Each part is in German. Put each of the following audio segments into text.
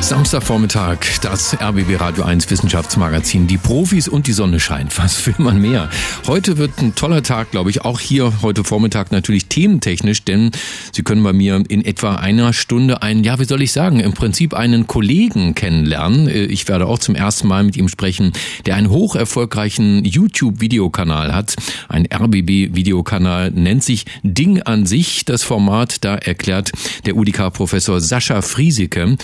Samstagvormittag, das RBB Radio 1 Wissenschaftsmagazin. Die Profis und die Sonne scheint. Was will man mehr? Heute wird ein toller Tag, glaube ich. Auch hier heute Vormittag natürlich thementechnisch, denn Sie können bei mir in etwa einer Stunde einen, ja, wie soll ich sagen, im Prinzip einen Kollegen kennenlernen. Ich werde auch zum ersten Mal mit ihm sprechen, der einen hoch erfolgreichen YouTube-Videokanal hat. Ein RBB-Videokanal nennt sich Ding an sich. Das Format, da erklärt der UDK-Professor Sascha Friesike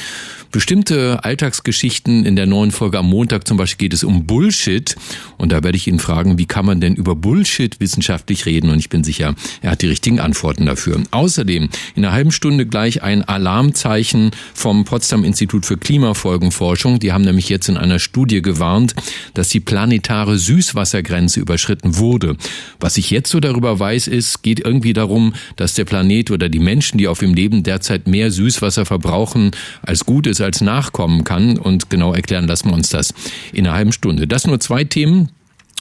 bestimmte Alltagsgeschichten. In der neuen Folge am Montag zum Beispiel geht es um Bullshit. Und da werde ich ihn fragen, wie kann man denn über Bullshit wissenschaftlich reden? Und ich bin sicher, er hat die richtigen Antworten dafür. Außerdem in einer halben Stunde gleich ein Alarmzeichen vom Potsdam Institut für Klimafolgenforschung. Die haben nämlich jetzt in einer Studie gewarnt, dass die planetare Süßwassergrenze überschritten wurde. Was ich jetzt so darüber weiß, ist, geht irgendwie darum, dass der Planet oder die Menschen, die auf ihm leben, derzeit mehr Süßwasser verbrauchen, als gut ist, als nachkommen kann. Und genau erklären lassen wir uns das in einer halben Stunde. Das nur zwei Themen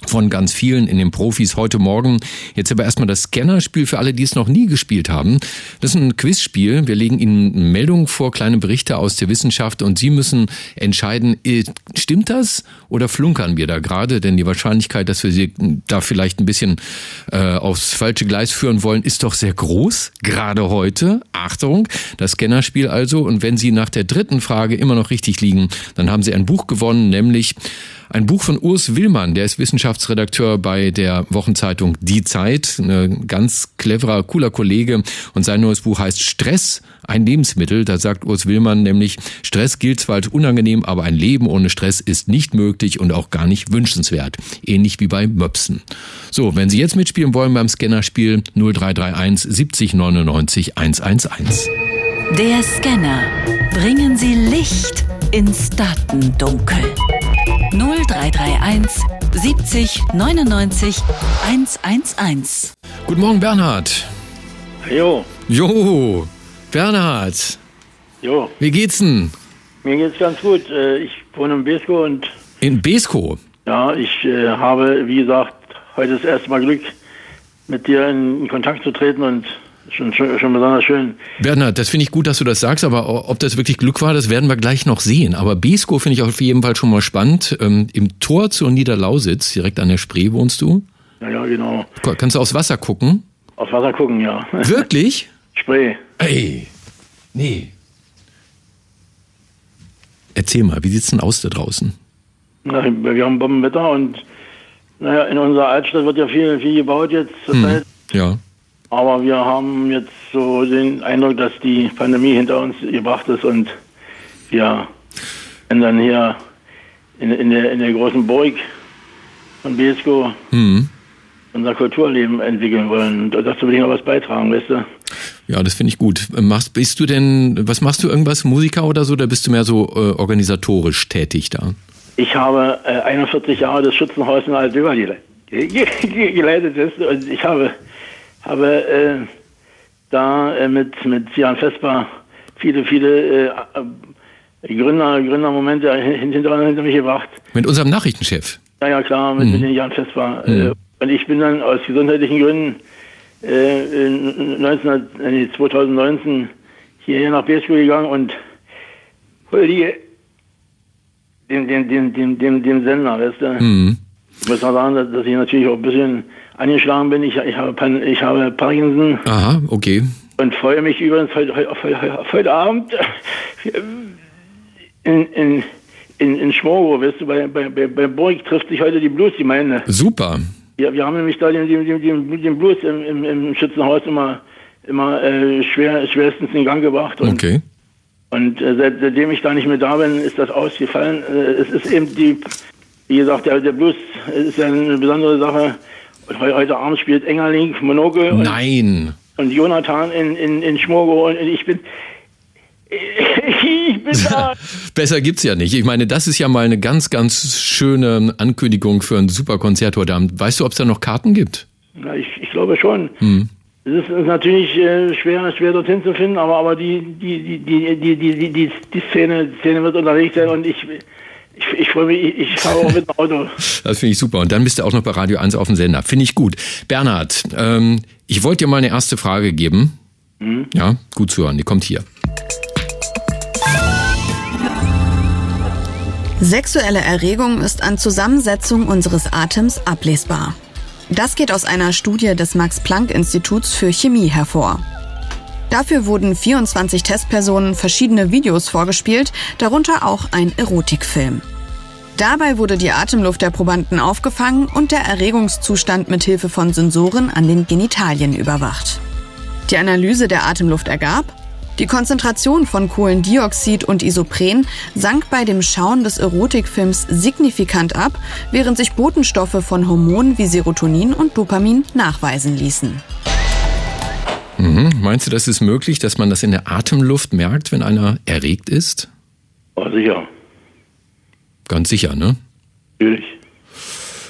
von ganz vielen in den Profis heute Morgen. Jetzt aber erstmal das Scannerspiel für alle, die es noch nie gespielt haben. Das ist ein Quizspiel. Wir legen Ihnen Meldungen vor, kleine Berichte aus der Wissenschaft und Sie müssen entscheiden, äh, stimmt das oder flunkern wir da gerade? Denn die Wahrscheinlichkeit, dass wir Sie da vielleicht ein bisschen äh, aufs falsche Gleis führen wollen, ist doch sehr groß. Gerade heute. Achtung, das Scannerspiel also. Und wenn Sie nach der dritten Frage immer noch richtig liegen, dann haben Sie ein Buch gewonnen, nämlich ein Buch von Urs Willmann, der ist Wissenschaftsredakteur bei der Wochenzeitung Die Zeit. Ein ganz cleverer, cooler Kollege. Und sein neues Buch heißt Stress, ein Lebensmittel. Da sagt Urs Willmann nämlich, Stress gilt zwar als unangenehm, aber ein Leben ohne Stress ist nicht möglich und auch gar nicht wünschenswert. Ähnlich wie bei Möpsen. So, wenn Sie jetzt mitspielen wollen beim Scannerspiel 0331 70 99 111. Der Scanner. Bringen Sie Licht ins Datendunkel. 0331 70 99 111. Guten Morgen, Bernhard. Jo. Jo, Bernhard. Jo. Wie geht's denn? Mir geht's ganz gut. Äh, ich wohne in Besko und. In Besko? Ja, ich äh, habe, wie gesagt, heute das erste Mal Glück, mit dir in Kontakt zu treten und Schon, schon, schon besonders schön. Bernhard, das finde ich gut, dass du das sagst, aber ob das wirklich Glück war, das werden wir gleich noch sehen. Aber Besko finde ich auf jeden Fall schon mal spannend. Ähm, Im Tor zur Niederlausitz, direkt an der Spree wohnst du? Ja, ja, genau. Kannst du aufs Wasser gucken? Aufs Wasser gucken, ja. Wirklich? Spree. Ey, nee. Erzähl mal, wie sieht's denn aus da draußen? Na, wir haben Bombenwetter und naja, in unserer Altstadt wird ja viel, viel gebaut jetzt zur Hm, ja. Aber wir haben jetzt so den Eindruck, dass die Pandemie hinter uns gebracht ist und wir dann hier in, in, der, in der großen Burg von Besko Hm. unser Kulturleben entwickeln wollen. Und dazu will ich noch was beitragen, weißt du? Ja, das finde ich gut. Machst, bist du denn, was machst du irgendwas, Musiker oder so, oder bist du mehr so äh, organisatorisch tätig da? Ich habe äh, 41 Jahre das Schützenhaus in Altdöber gele ge ge geleitet und ich habe, habe äh, da äh, mit, mit Jan Vesper viele, viele äh, äh, Gründer, Gründermomente hin- hinter, hinter mich gebracht. Mit unserem Nachrichtenchef. Ja, ja, klar, mit, Mhm. mit Jan Vesper. Mhm. Äh, und ich bin dann aus gesundheitlichen Gründen äh, in 19, äh, nee, 2019 hierher nach Besko gegangen und den, den, den, den, den, den Sender, weißt du. Mhm. Ich muss mal sagen, dass ich natürlich auch ein bisschen angeschlagen bin. Ich, ich, habe, Pan- ich habe Parkinson Aha, okay. und freue mich übrigens heute, heute, heute, Abend in, in, in, in Schmorgo, weißt du, bei, bei, bei, bei Burg trifft sich heute die Blues-Gemeinde. Super. Ja, wir haben nämlich da den, den, den, den Blues im, im, im Schützenhaus immer, immer äh, schwer, schwerstens in Gang gebracht. Und, Okay. und äh, seit, seitdem ich da nicht mehr da bin, ist das ausgefallen. Äh, es ist eben die, wie gesagt, der, der Blues ist ja eine besondere Sache. Und heute Abend spielt Engerling, Monoke. Nein. Und, und Jonathan in, in, in Schmorgo und ich bin. ich bin. Besser gibt's ja nicht. Ich meine, das ist ja mal eine ganz, ganz schöne Ankündigung für ein super Konzert heute Abend. Weißt du, ob es da noch Karten gibt? Na, ich, ich glaube schon. Hm. Es ist, natürlich äh, schwer, schwer dorthin zu finden, aber, aber die, die, die, die, die, die, die, die Szene, Szene wird unterwegs sein und ich, ich, ich freue mich, ich, ich fahre auch mit dem Auto. Das finde ich super. Und dann bist du auch noch bei Radio 1 auf dem Sender. Finde ich gut. Bernhard, ähm, ich wollte dir mal eine erste Frage geben. Mhm. Ja, gut zu hören. Die kommt hier. Sexuelle Erregung ist an Zusammensetzung unseres Atems ablesbar. Das geht aus einer Studie des Max-Planck-Instituts für Chemie hervor. Dafür wurden 24 Testpersonen verschiedene Videos vorgespielt, darunter auch ein Erotikfilm. Dabei wurde die Atemluft der Probanden aufgefangen und der Erregungszustand mit Hilfe von Sensoren an den Genitalien überwacht. Die Analyse der Atemluft ergab, die Konzentration von Kohlendioxid und Isopren sank bei dem Schauen des Erotikfilms signifikant ab, während sich Botenstoffe von Hormonen wie Serotonin und Dopamin nachweisen ließen. Mhm. Meinst du, das ist möglich, dass man das in der Atemluft merkt, wenn einer erregt ist? Oh, sicher. Ganz sicher, ne? Natürlich.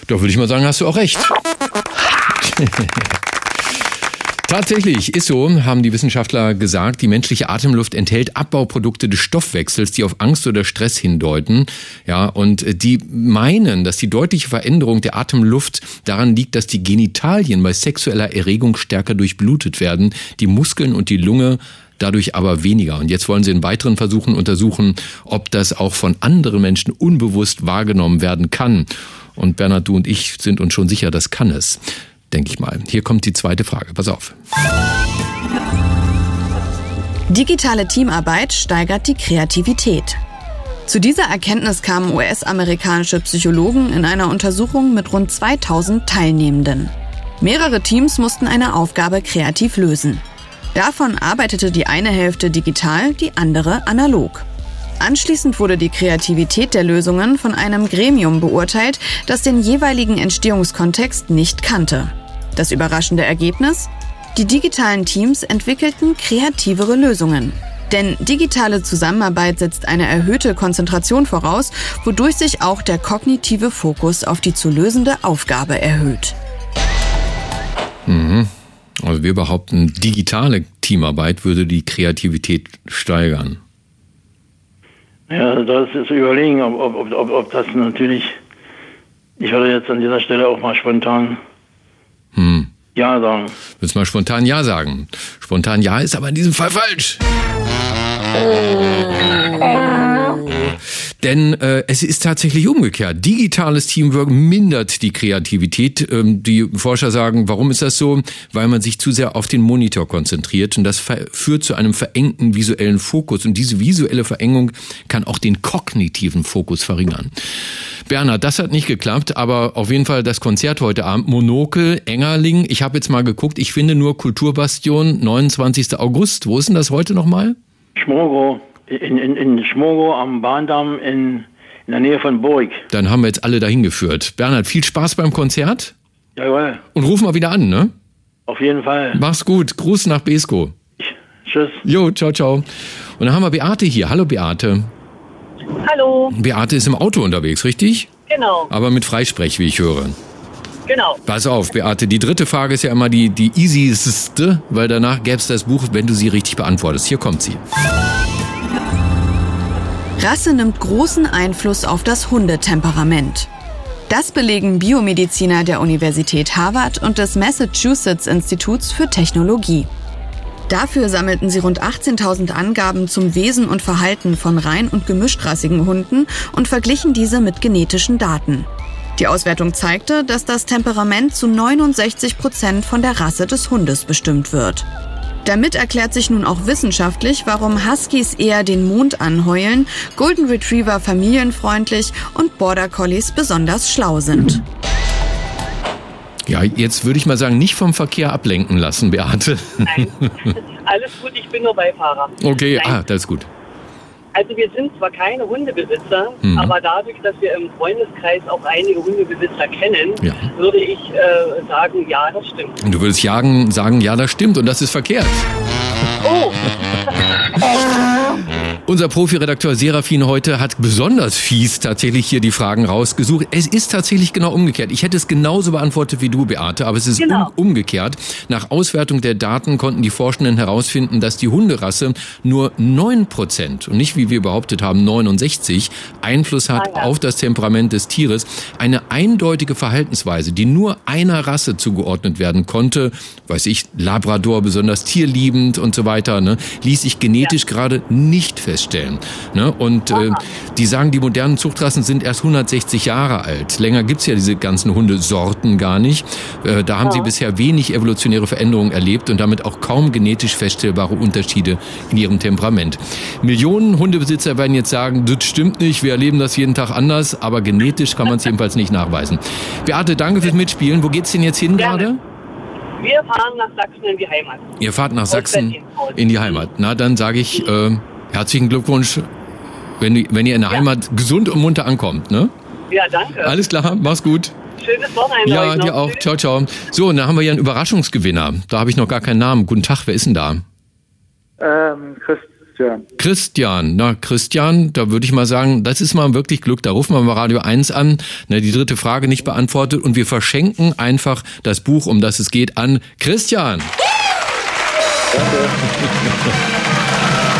Doch würde ich mal sagen, hast du auch recht. Tatsächlich ist so, haben die Wissenschaftler gesagt, die menschliche Atemluft enthält Abbauprodukte des Stoffwechsels, die auf Angst oder Stress hindeuten. Ja, und die meinen, dass die deutliche Veränderung der Atemluft daran liegt, dass die Genitalien bei sexueller Erregung stärker durchblutet werden, die Muskeln und die Lunge dadurch aber weniger. Und jetzt wollen sie in weiteren Versuchen untersuchen, ob das auch von anderen Menschen unbewusst wahrgenommen werden kann. Und Bernhard, du und ich sind uns schon sicher, das kann es denke ich mal. Hier kommt die zweite Frage. Pass auf. Digitale Teamarbeit steigert die Kreativität. Zu dieser Erkenntnis kamen US-amerikanische Psychologen in einer Untersuchung mit rund 2000 Teilnehmenden. Mehrere Teams mussten eine Aufgabe kreativ lösen. Davon arbeitete die eine Hälfte digital, die andere analog. Anschließend wurde die Kreativität der Lösungen von einem Gremium beurteilt, das den jeweiligen Entstehungskontext nicht kannte. Das überraschende Ergebnis? Die digitalen Teams entwickelten kreativere Lösungen. Denn digitale Zusammenarbeit setzt eine erhöhte Konzentration voraus, wodurch sich auch der kognitive Fokus auf die zu lösende Aufgabe erhöht. Mhm. Also wir behaupten, digitale Teamarbeit würde die Kreativität steigern. Ja, das ist zu überlegen, ob, ob, ob, ob das natürlich, ich würde jetzt an dieser Stelle auch mal spontan hm. Ja sagen. Willst du mal spontan Ja sagen? Spontan Ja ist aber in diesem Fall falsch. Denn äh, es ist tatsächlich umgekehrt. Digitales Teamwork mindert die Kreativität. Ähm, die Forscher sagen, warum ist das so? Weil man sich zu sehr auf den Monitor konzentriert und das führt zu einem verengten visuellen Fokus. Und diese visuelle Verengung kann auch den kognitiven Fokus verringern. Bernhard, das hat nicht geklappt, aber auf jeden Fall das Konzert heute Abend. Monokel, Engerling. Ich habe jetzt mal geguckt, ich finde nur Kulturbastion, 29. August. Wo ist denn das heute nochmal? Schmogo. In, in, in Schmogo am Bahndamm in, in der Nähe von Burg. Dann haben wir jetzt alle dahin geführt. Bernhard, viel Spaß beim Konzert. Jawohl. Und ruf mal wieder an, ne? Auf jeden Fall. Mach's gut. Gruß nach Besko. Tschüss. Jo, ciao, ciao. Und dann haben wir Beate hier. Hallo, Beate. Hallo. Beate ist im Auto unterwegs, richtig? Genau. Aber mit Freisprech, wie ich höre. Genau. Pass auf, Beate, die dritte Frage ist ja immer die, die easieste, weil danach gäbe es das Buch, wenn du sie richtig beantwortest. Hier kommt sie. Rasse nimmt großen Einfluss auf das Hundetemperament. Das belegen Biomediziner der Universität Harvard und des Massachusetts Instituts für Technologie. Dafür sammelten sie rund 18.000 Angaben zum Wesen und Verhalten von rein- und gemischtrassigen Hunden und verglichen diese mit genetischen Daten. Die Auswertung zeigte, dass das Temperament zu 69 Prozent von der Rasse des Hundes bestimmt wird. Damit erklärt sich nun auch wissenschaftlich, warum Huskies eher den Mond anheulen, Golden Retriever familienfreundlich und Border Collies besonders schlau sind. Ja, jetzt würde ich mal sagen, nicht vom Verkehr ablenken lassen, Beate. Nein, alles gut, ich bin nur Beifahrer. Okay, Nein. ah, das ist gut. Also wir sind zwar keine Hundebesitzer, mhm. aber dadurch, dass wir im Freundeskreis auch einige Hundebesitzer kennen, ja. würde ich äh, sagen, ja, das stimmt. Und du würdest jagen, sagen, ja, das stimmt und das ist verkehrt. Oh! Unser Profiredakteur Serafin heute hat besonders fies tatsächlich hier die Fragen rausgesucht. Es ist tatsächlich genau umgekehrt. Ich hätte es genauso beantwortet wie du, Beate, aber es ist genau. um, umgekehrt. Nach Auswertung der Daten konnten die Forschenden herausfinden, dass die Hunderasse nur neun Prozent und nicht wie wir behauptet haben 69 Einfluss hat ah, ja. auf das Temperament des Tieres. Eine eindeutige Verhaltensweise, die nur einer Rasse zugeordnet werden konnte, weiß ich, Labrador besonders tierliebend und so weiter, ne, ließ sich genetisch ja. gerade nicht feststellen feststellen. Ne? Und äh, die sagen, die modernen Zuchtrassen sind erst 160 Jahre alt. Länger gibt's ja diese ganzen Hundesorten gar nicht. Äh, da haben ja. sie bisher wenig evolutionäre Veränderungen erlebt und damit auch kaum genetisch feststellbare Unterschiede in ihrem Temperament. Millionen Hundebesitzer werden jetzt sagen, das stimmt nicht, wir erleben das jeden Tag anders, aber genetisch kann man es jedenfalls nicht nachweisen. Beate, danke fürs Mitspielen. Wo geht's denn jetzt hin gerade? Wir fahren nach Sachsen in die Heimat. Ihr fahrt nach Sachsen in die Heimat. Na, dann sage ich, äh, Herzlichen Glückwunsch, wenn, wenn ihr in der ja. Heimat gesund und munter ankommt. Ne? Ja, danke. Alles klar, mach's gut. Schönes Wochenende. Ja, dir auch. Ciao, ciao. So, und dann haben wir ja einen Überraschungsgewinner. Da habe ich noch gar keinen Namen. Guten Tag, wer ist denn da? Ähm, Christian. Christian, na Christian, da würde ich mal sagen, das ist mal wirklich Glück. Da rufen wir mal Radio 1 an, na, die dritte Frage nicht beantwortet und wir verschenken einfach das Buch, um das es geht, an Christian. Danke.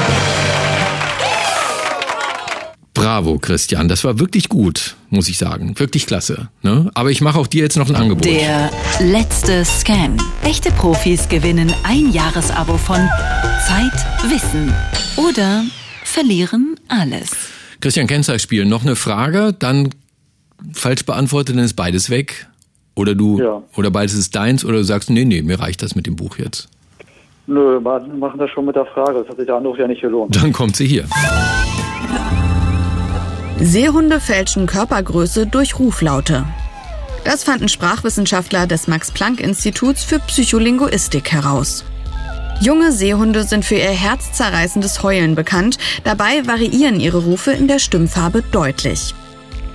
Bravo, Christian. Das war wirklich gut, muss ich sagen. Wirklich klasse. Ne? Aber ich mache auch dir jetzt noch ein Angebot. Der letzte Scan. Echte Profis gewinnen ein Jahresabo von Zeit, Wissen oder verlieren alles. Christian Kennzeichenspiel. Noch eine Frage, dann falsch beantwortet, dann ist beides weg. Oder du, ja. oder beides ist deins, oder du sagst, nee, nee, mir reicht das mit dem Buch jetzt. Nö, wir machen das schon mit der Frage. Das hat sich der Anruf ja nicht gelohnt. Dann kommt sie hier. Seehunde fälschen Körpergröße durch Ruflaute. Das fanden Sprachwissenschaftler des Max-Planck-Instituts für Psycholinguistik heraus. Junge Seehunde sind für ihr herzzerreißendes Heulen bekannt, dabei variieren ihre Rufe in der Stimmfarbe deutlich.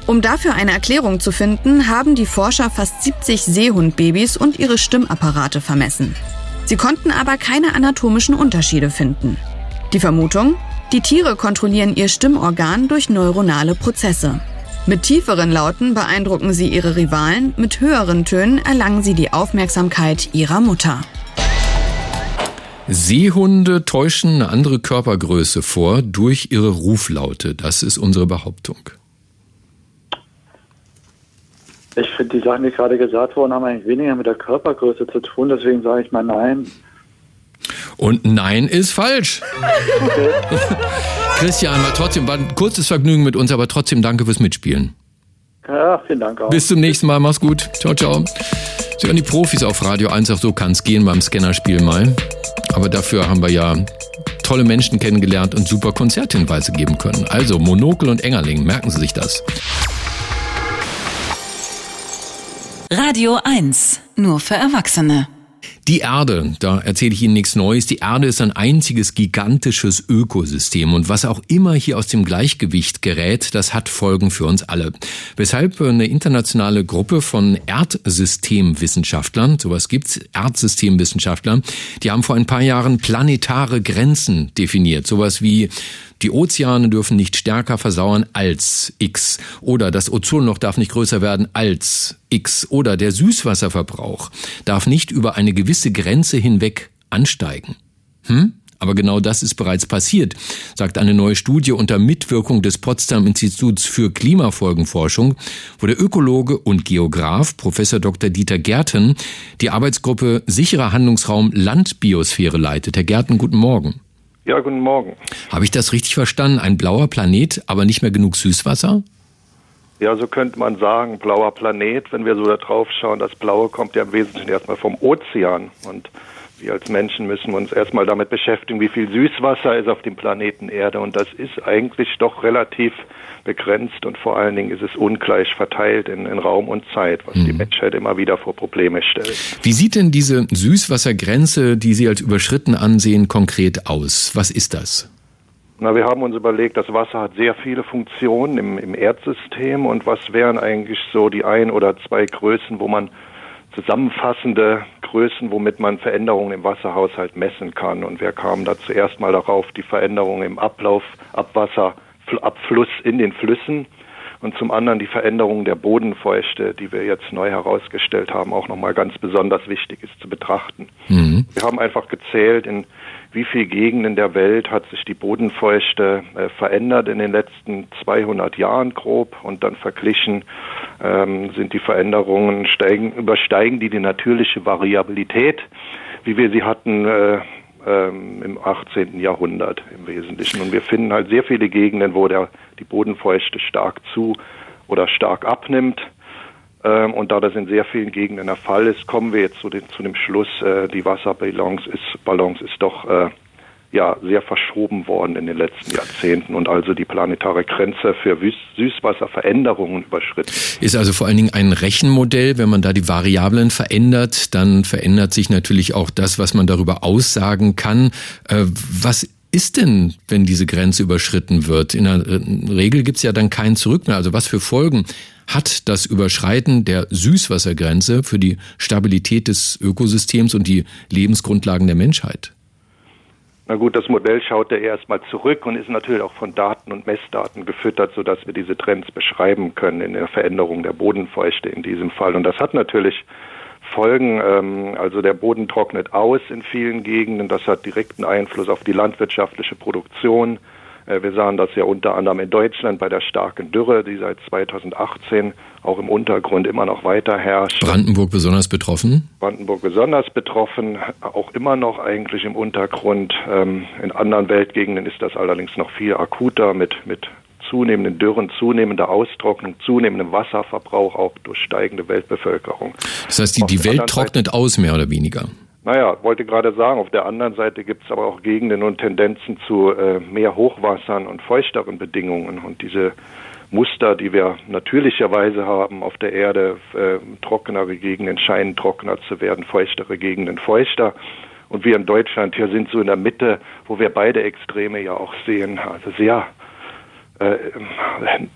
Um dafür eine Erklärung zu finden, haben die Forscher fast 70 Seehundbabys und ihre Stimmapparate vermessen. Sie konnten aber keine anatomischen Unterschiede finden. Die Vermutung? Die Tiere kontrollieren ihr Stimmorgan durch neuronale Prozesse. Mit tieferen Lauten beeindrucken sie ihre Rivalen, mit höheren Tönen erlangen sie die Aufmerksamkeit ihrer Mutter. Seehunde täuschen eine andere Körpergröße vor durch ihre Ruflaute. Das ist unsere Behauptung. Ich finde, die Sachen, die gerade gesagt wurden, haben eigentlich weniger mit der Körpergröße zu tun. Deswegen sage ich mal nein. Und nein ist falsch. Okay. Christian, war trotzdem war ein kurzes Vergnügen mit uns, aber trotzdem danke fürs Mitspielen. Ja, vielen Dank auch. Bis zum nächsten Mal. Mach's gut. Ciao, ciao. Sie hören die Profis auf Radio 1, auch so kann's gehen beim Scannerspiel mal. Aber dafür haben wir ja tolle Menschen kennengelernt und super Konzerthinweise geben können. Also Monokel und Engerling, merken Sie sich das. Radio 1, nur für Erwachsene. Die Erde, da erzähle ich Ihnen nichts Neues. Die Erde ist ein einziges gigantisches Ökosystem und was auch immer hier aus dem Gleichgewicht gerät, das hat Folgen für uns alle. Weshalb eine internationale Gruppe von Erdsystemwissenschaftlern, sowas gibt's, Erdsystemwissenschaftler, die haben vor ein paar Jahren planetare Grenzen definiert, sowas wie die Ozeane dürfen nicht stärker versauern als X. Oder das Ozonloch darf nicht größer werden als X. Oder der Süßwasserverbrauch darf nicht über eine gewisse Grenze hinweg ansteigen. Hm? Aber genau das ist bereits passiert, sagt eine neue Studie unter Mitwirkung des Potsdam Instituts für Klimafolgenforschung, wo der Ökologe und Geograf Professor Dr. Dieter Gärten die Arbeitsgruppe Sicherer Handlungsraum Landbiosphäre leitet. Herr Gärten, guten Morgen. Ja, guten Morgen. Habe ich das richtig verstanden? Ein blauer Planet, aber nicht mehr genug Süßwasser? Ja, so könnte man sagen, blauer Planet, wenn wir so da drauf schauen, das Blaue kommt ja im Wesentlichen erstmal vom Ozean. Und wir als Menschen müssen uns erstmal damit beschäftigen, wie viel Süßwasser ist auf dem Planeten Erde. Und das ist eigentlich doch relativ begrenzt und vor allen Dingen ist es ungleich verteilt in, in Raum und Zeit, was mhm. die Menschheit immer wieder vor Probleme stellt. Wie sieht denn diese Süßwassergrenze, die Sie als überschritten ansehen, konkret aus? Was ist das? Na, wir haben uns überlegt, das Wasser hat sehr viele Funktionen im, im Erdsystem und was wären eigentlich so die ein oder zwei Größen, wo man zusammenfassende Größen, womit man Veränderungen im Wasserhaushalt messen kann. Und wir kamen da zuerst mal darauf, die Veränderungen im Ablauf, Abwasserabfluss in den Flüssen und zum anderen die Veränderung der Bodenfeuchte, die wir jetzt neu herausgestellt haben, auch nochmal ganz besonders wichtig ist zu betrachten. Mhm. Wir haben einfach gezählt, in wie viel Gegenden der Welt hat sich die Bodenfeuchte äh, verändert in den letzten 200 Jahren grob und dann verglichen ähm, sind die Veränderungen steigen, übersteigen die die natürliche Variabilität, wie wir sie hatten äh, ähm, im 18. Jahrhundert im Wesentlichen. Und wir finden halt sehr viele Gegenden, wo der, die Bodenfeuchte stark zu oder stark abnimmt. Ähm, und da das in sehr vielen Gegenden der Fall ist, kommen wir jetzt zu, den, zu dem Schluss, äh, die Wasserbalance ist, Balance ist doch äh, ja sehr verschoben worden in den letzten Jahrzehnten und also die planetare Grenze für Süßwasserveränderungen überschritten. Ist also vor allen Dingen ein Rechenmodell. Wenn man da die Variablen verändert, dann verändert sich natürlich auch das, was man darüber aussagen kann. Äh, was ist denn, wenn diese Grenze überschritten wird? In der Regel gibt es ja dann kein Zurück mehr. Also was für Folgen hat das Überschreiten der Süßwassergrenze für die Stabilität des Ökosystems und die Lebensgrundlagen der Menschheit? Na gut, das Modell schaut ja erstmal zurück und ist natürlich auch von Daten und Messdaten gefüttert, sodass wir diese Trends beschreiben können in der Veränderung der Bodenfeuchte in diesem Fall. Und das hat natürlich Folgen. Ähm, also der Boden trocknet aus in vielen Gegenden. Das hat direkten Einfluss auf die landwirtschaftliche Produktion. Äh, wir sahen das ja unter anderem in Deutschland bei der starken Dürre, die seit 2018 auch im Untergrund immer noch weiter herrscht. Brandenburg besonders betroffen? Brandenburg besonders betroffen, auch immer noch eigentlich im Untergrund. Ähm, in anderen Weltgegenden ist das allerdings noch viel akuter mit, mit zunehmenden Dürren, zunehmender Austrocknung, zunehmendem Wasserverbrauch auch durch steigende Weltbevölkerung. Das heißt, die, die Welt trocknet aus, mehr oder weniger? Naja, wollte gerade sagen, auf der anderen Seite gibt es aber auch Gegenden und Tendenzen zu äh, mehr Hochwassern und feuchteren Bedingungen. Und diese Muster, die wir natürlicherweise haben auf der Erde, äh, trockenere Gegenden scheinen trockener zu werden, feuchtere Gegenden feuchter. Und wir in Deutschland hier sind so in der Mitte, wo wir beide Extreme ja auch sehen. Also sehr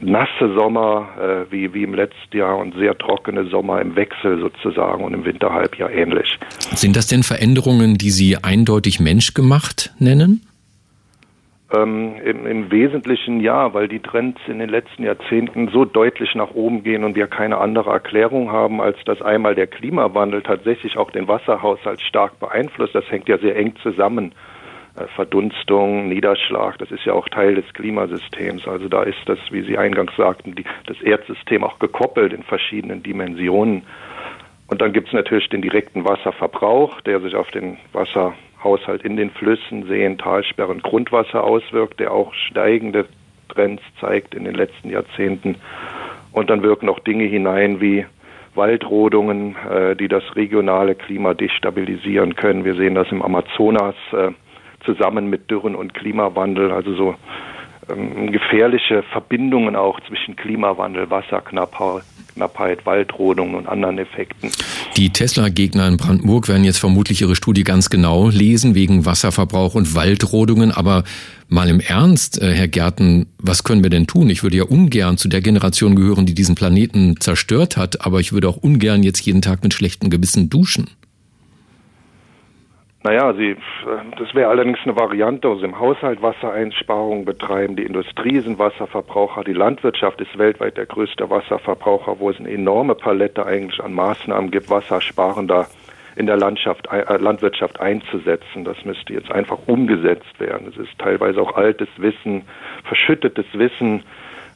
nasse Sommer äh, wie, wie im letzten Jahr und sehr trockene Sommer im Wechsel sozusagen und im Winterhalbjahr ähnlich. Sind das denn Veränderungen, die Sie eindeutig menschgemacht nennen? Ähm, im, Im Wesentlichen ja, weil die Trends in den letzten Jahrzehnten so deutlich nach oben gehen und wir keine andere Erklärung haben, als dass einmal der Klimawandel tatsächlich auch den Wasserhaushalt stark beeinflusst. Das hängt ja sehr eng zusammen äh, Verdunstung, Niederschlag, das ist ja auch Teil des Klimasystems. Also da ist das, wie Sie eingangs sagten, die, das Erdsystem auch gekoppelt in verschiedenen Dimensionen. Und dann gibt es natürlich den direkten Wasserverbrauch, der sich auf den Wasserhaushalt in den Flüssen, Seen, Talsperren, Grundwasser auswirkt, der auch steigende Trends zeigt in den letzten Jahrzehnten. Und dann wirken auch Dinge hinein wie Waldrodungen, äh, die das regionale Klima destabilisieren können. Wir sehen das im Amazonas. Äh, zusammen mit Dürren und Klimawandel, also so ähm, gefährliche Verbindungen auch zwischen Klimawandel, Wasserknappheit, Waldrodungen und anderen Effekten. Die Tesla-Gegner in Brandenburg werden jetzt vermutlich ihre Studie ganz genau lesen wegen Wasserverbrauch und Waldrodungen. Aber mal im Ernst, äh, Herr Gärten, was können wir denn tun? Ich würde ja ungern zu der Generation gehören, die diesen Planeten zerstört hat, aber ich würde auch ungern jetzt jeden Tag mit schlechtem Gewissen duschen. Naja, sie, das wäre allerdings eine Variante, also im Haushalt Wassereinsparungen betreiben, die Industrie sind Wasserverbraucher, die Landwirtschaft ist weltweit der größte Wasserverbraucher, wo es eine enorme Palette eigentlich an Maßnahmen gibt, wassersparender in der Landschaft, äh, Landwirtschaft einzusetzen. Das müsste jetzt einfach umgesetzt werden. Es ist teilweise auch altes Wissen, verschüttetes Wissen,